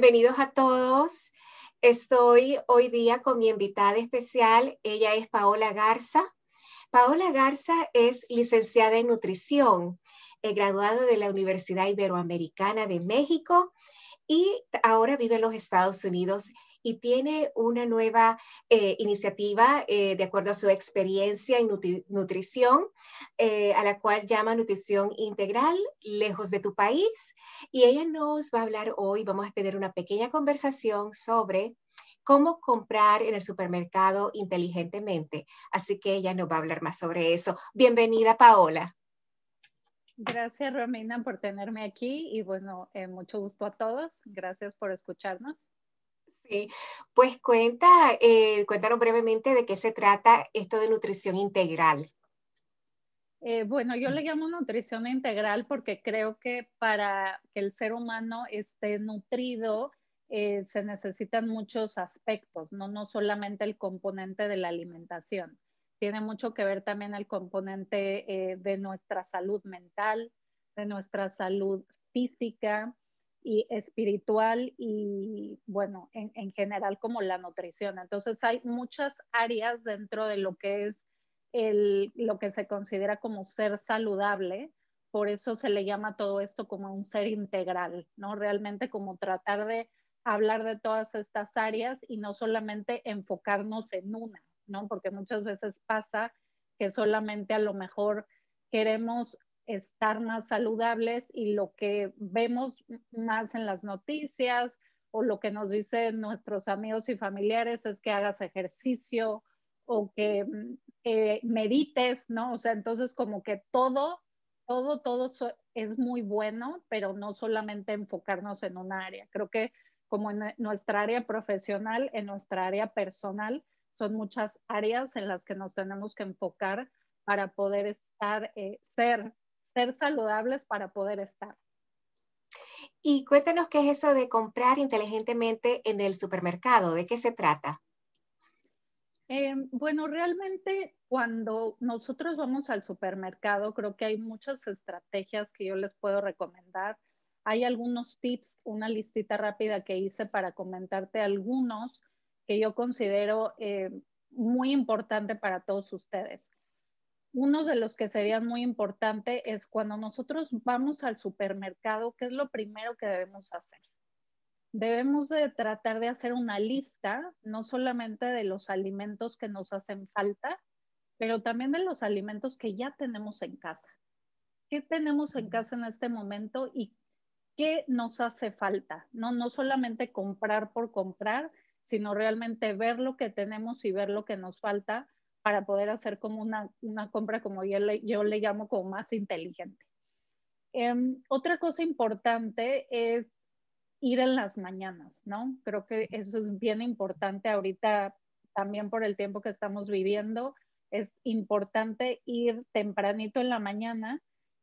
Bienvenidos a todos. Estoy hoy día con mi invitada especial. Ella es Paola Garza. Paola Garza es licenciada en nutrición, graduada de la Universidad Iberoamericana de México y ahora vive en los Estados Unidos y tiene una nueva eh, iniciativa eh, de acuerdo a su experiencia en nutrición, eh, a la cual llama Nutrición Integral, lejos de tu país. Y ella nos va a hablar hoy, vamos a tener una pequeña conversación sobre cómo comprar en el supermercado inteligentemente. Así que ella nos va a hablar más sobre eso. Bienvenida, Paola. Gracias, Romina, por tenerme aquí y bueno, mucho gusto a todos. Gracias por escucharnos. Sí, pues cuenta, eh, cuéntanos brevemente de qué se trata esto de nutrición integral. Eh, bueno, yo le llamo nutrición integral porque creo que para que el ser humano esté nutrido eh, se necesitan muchos aspectos, ¿no? no solamente el componente de la alimentación. Tiene mucho que ver también el componente de nuestra salud mental, de nuestra salud física, y espiritual y bueno, en, en, general como la nutrición. Entonces hay muchas áreas dentro de lo que es el, lo que se considera como ser saludable. Por eso se le llama todo esto como un ser integral, ¿no? Realmente como tratar de hablar de todas estas áreas y no solamente enfocarnos en una, ¿no? Porque muchas veces pasa que solamente a lo mejor queremos estar más saludables y lo que vemos más en las noticias o lo que nos dicen nuestros amigos y familiares es que hagas ejercicio o que mm, medites, ¿no? O sea, entonces como que todo, todo, todo es muy bueno, pero no solamente enfocarnos en un área. Creo que como en nuestra área profesional, en nuestra área personal, son muchas áreas en las que nos tenemos que enfocar para poder estar, eh, ser ser saludables para poder estar. Y cuéntanos qué es eso de comprar inteligentemente en el supermercado, ¿de qué se trata? Eh, bueno, realmente cuando nosotros vamos al supermercado, creo que hay muchas estrategias que yo les puedo recomendar. Hay algunos tips, una listita rápida que hice para comentarte algunos que yo considero eh, muy importante para todos ustedes uno de los que serían muy importante es cuando nosotros vamos al supermercado, ¿qué es lo primero que debemos hacer? Debemos de tratar de hacer una lista, no solamente de los alimentos que nos hacen falta, pero también de los alimentos que ya tenemos en casa. ¿Qué tenemos en casa en este momento y qué nos hace falta? No, no solamente comprar por comprar, sino realmente ver lo que tenemos y ver lo que nos falta para poder hacer como una, una compra, como yo le, yo le llamo, como más inteligente. Em, otra cosa importante es ir en las mañanas, ¿no? Creo que eso es bien importante ahorita también por el tiempo que estamos viviendo. Es importante ir tempranito en la mañana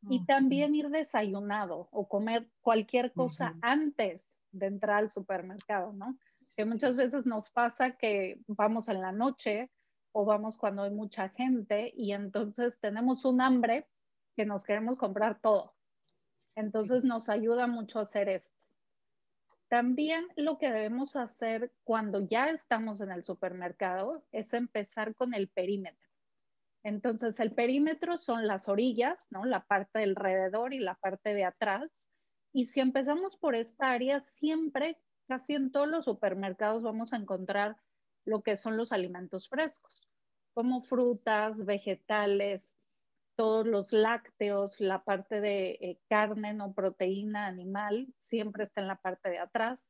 y también ir desayunado o comer cualquier cosa antes de entrar al supermercado, ¿no? Que muchas veces nos pasa que vamos en la noche o vamos cuando hay mucha gente y entonces tenemos un hambre que nos queremos comprar todo. Entonces nos ayuda mucho a hacer esto. También lo que debemos hacer cuando ya estamos en el supermercado es empezar con el perímetro. Entonces el perímetro son las orillas, ¿no? La parte del alrededor y la parte de atrás. Y si empezamos por esta área, siempre, casi en todos los supermercados vamos a encontrar lo que son los alimentos frescos, como frutas, vegetales, todos los lácteos, la parte de eh, carne, no proteína animal, siempre está en la parte de atrás.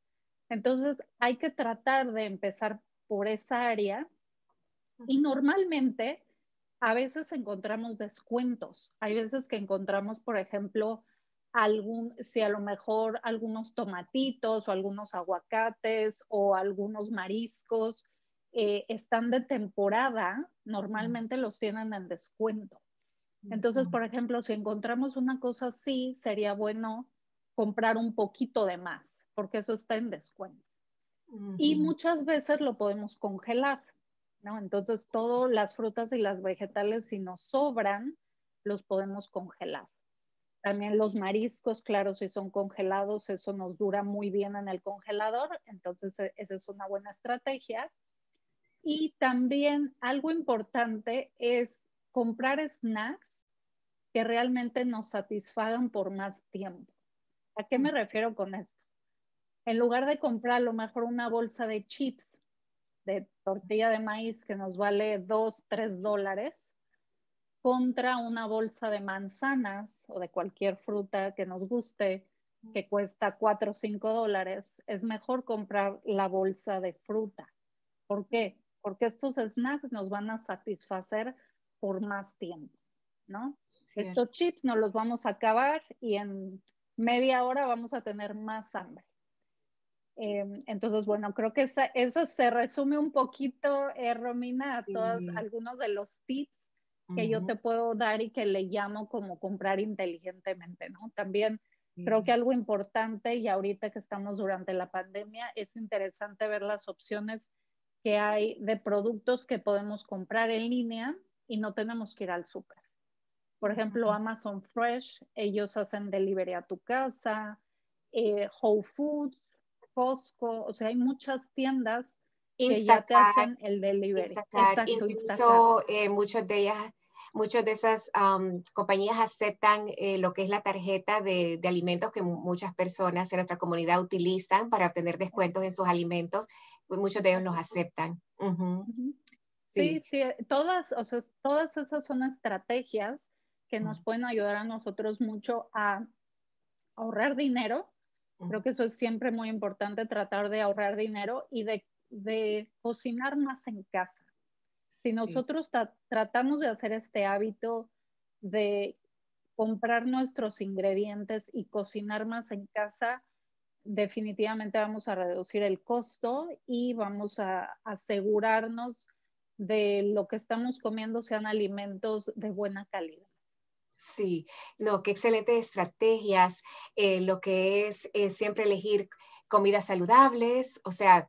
Entonces hay que tratar de empezar por esa área y normalmente a veces encontramos descuentos. Hay veces que encontramos, por ejemplo, algún, si a lo mejor algunos tomatitos o algunos aguacates o algunos mariscos eh, están de temporada, normalmente los tienen en descuento. Entonces, por ejemplo, si encontramos una cosa así, sería bueno comprar un poquito de más, porque eso está en descuento. Y muchas veces lo podemos congelar, ¿no? Entonces, todas las frutas y las vegetales, si nos sobran, los podemos congelar. También los mariscos, claro, si son congelados, eso nos dura muy bien en el congelador, entonces e, esa es una buena estrategia. Y también algo importante es comprar snacks que realmente nos satisfagan por más tiempo. ¿A qué me mm. refiero con esto? En lugar de comprar a lo mejor una bolsa de chips de tortilla de maíz que nos vale 2, 3 dólares, contra una bolsa de manzanas o de cualquier fruta que nos guste que cuesta 4 o 5 dólares, es mejor comprar la bolsa de fruta. ¿Por qué? Porque estos snacks nos van a satisfacer por más tiempo, ¿no? Estos chips nos los vamos a acabar y en media hora vamos a tener más hambre. Em, entonces, bueno, creo que eso se resume un poquito, eh, Romina, a todos algunos de los tips que yo te puedo dar y que le llamo como comprar inteligentemente, ¿no? También creo que algo importante y ahorita que estamos durante la pandemia es interesante ver las opciones que hay de productos que podemos comprar en línea y no tenemos que ir al súper. Por ejemplo, Amazon Fresh, ellos hacen delivery a tu casa, eh, Whole Foods, Costco, o sea, hay muchas tiendas que ya te hacen el delivery. Instacart, incluso eh, muchas de ellas, muchas de esas compañías aceptan eh, lo que es la tarjeta de, alimentos que muchas personas en nuestra comunidad utilizan para obtener descuentos en sus alimentos, pues muchos de ellos los aceptan. sí. sí, todas, o sea, todas esas son estrategias que nos pueden ayudar a nosotros mucho a ahorrar dinero Creo que eso es siempre muy importante, tratar de ahorrar dinero y de, cocinar más en casa. Si nosotros tratamos de hacer este hábito de comprar nuestros ingredientes y cocinar más en casa, definitivamente vamos a reducir el costo y vamos a asegurarnos de lo que estamos comiendo sean alimentos de buena calidad. Sí, no, qué excelentes estrategias. Eh, lo que es siempre elegir comidas saludables, o sea,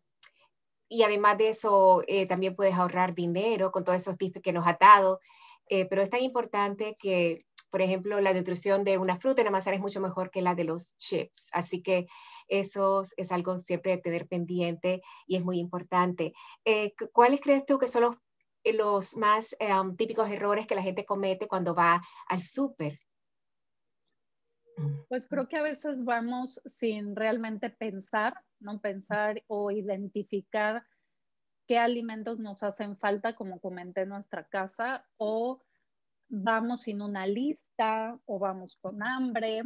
y además de eso, eh, también puedes ahorrar dinero con todos esos tips que nos ha dado. Eh, pero es tan importante que, por ejemplo, la nutrición de una fruta en la manzana es mucho mejor que la de los chips. Así que eso es algo siempre de tener pendiente y es muy importante. ¿Cuáles crees tú que son los los más em, típicos errores que la gente comete cuando va al súper? Pues creo que a veces vamos sin realmente pensar, no pensar o identificar qué alimentos nos hacen falta, como comenté en nuestra casa, o vamos sin una lista o vamos con hambre,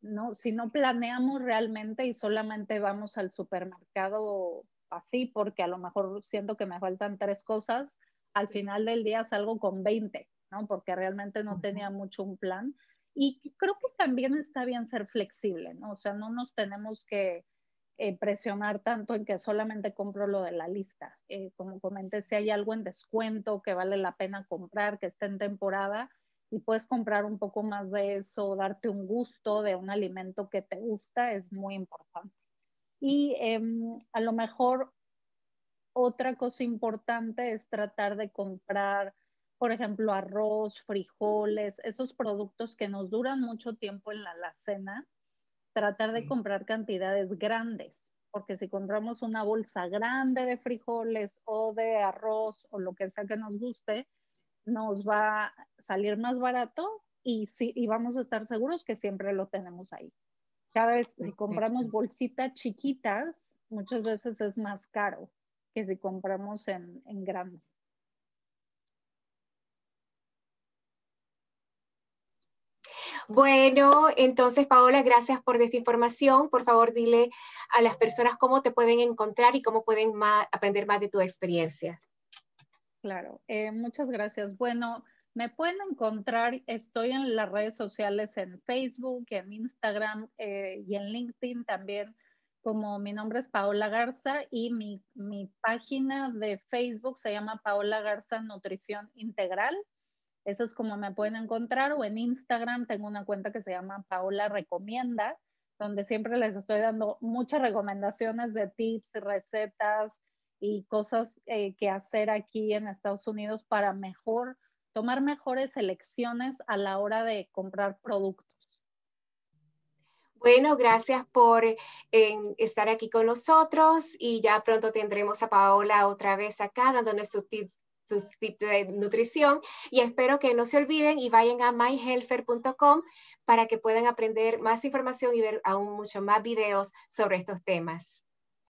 ¿no? Si no planeamos realmente y solamente vamos al supermercado así porque a lo mejor siento que me faltan tres cosas, al final del día salgo con 20, ¿no? Porque realmente no tenía mucho un plan. Y creo que también está bien ser flexible, ¿no? O sea, no nos tenemos que eh, presionar tanto en que solamente compro lo de la lista. Eh, como comenté, si hay algo en descuento que vale la pena comprar, que está en temporada, y puedes comprar un poco más de eso, darte un gusto de un alimento que te gusta, es muy importante. Y em, a lo mejor otra cosa importante es tratar de comprar, por ejemplo, arroz, frijoles, esos productos que nos duran mucho tiempo en la alacena, tratar de comprar cantidades grandes, porque si compramos una bolsa grande de frijoles o de arroz o lo que sea que nos guste, nos va a salir más barato y, sí, y vamos a estar seguros que siempre lo tenemos ahí. Cada vez que compramos bolsitas chiquitas, muchas veces es más caro que si compramos en, en grande. Bueno, entonces Paola, gracias por esta información. Por favor, dile a las personas cómo te pueden encontrar y cómo pueden aprender más de tu experiencia. Claro, eh, muchas gracias. Bueno, me pueden encontrar, estoy en las redes sociales en Facebook, en Instagram eh, y en LinkedIn también como mi nombre es Paola Garza y mi, página de Facebook se llama Paola Garza Nutrición Integral. Eso es como me pueden encontrar o en Instagram tengo una cuenta que se llama Paola Recomienda, donde siempre les estoy dando muchas recomendaciones de tips, recetas y cosas eh, que hacer aquí en Estados Unidos para mejor, tomar mejores elecciones a la hora de comprar productos. Bueno, gracias por estar aquí con nosotros y ya pronto tendremos a Paola otra vez acá dándonos sus tips, sus tips de nutrición y espero que no se olviden y vayan a myhelfer.com para que puedan aprender más información y ver aún mucho más videos sobre estos temas.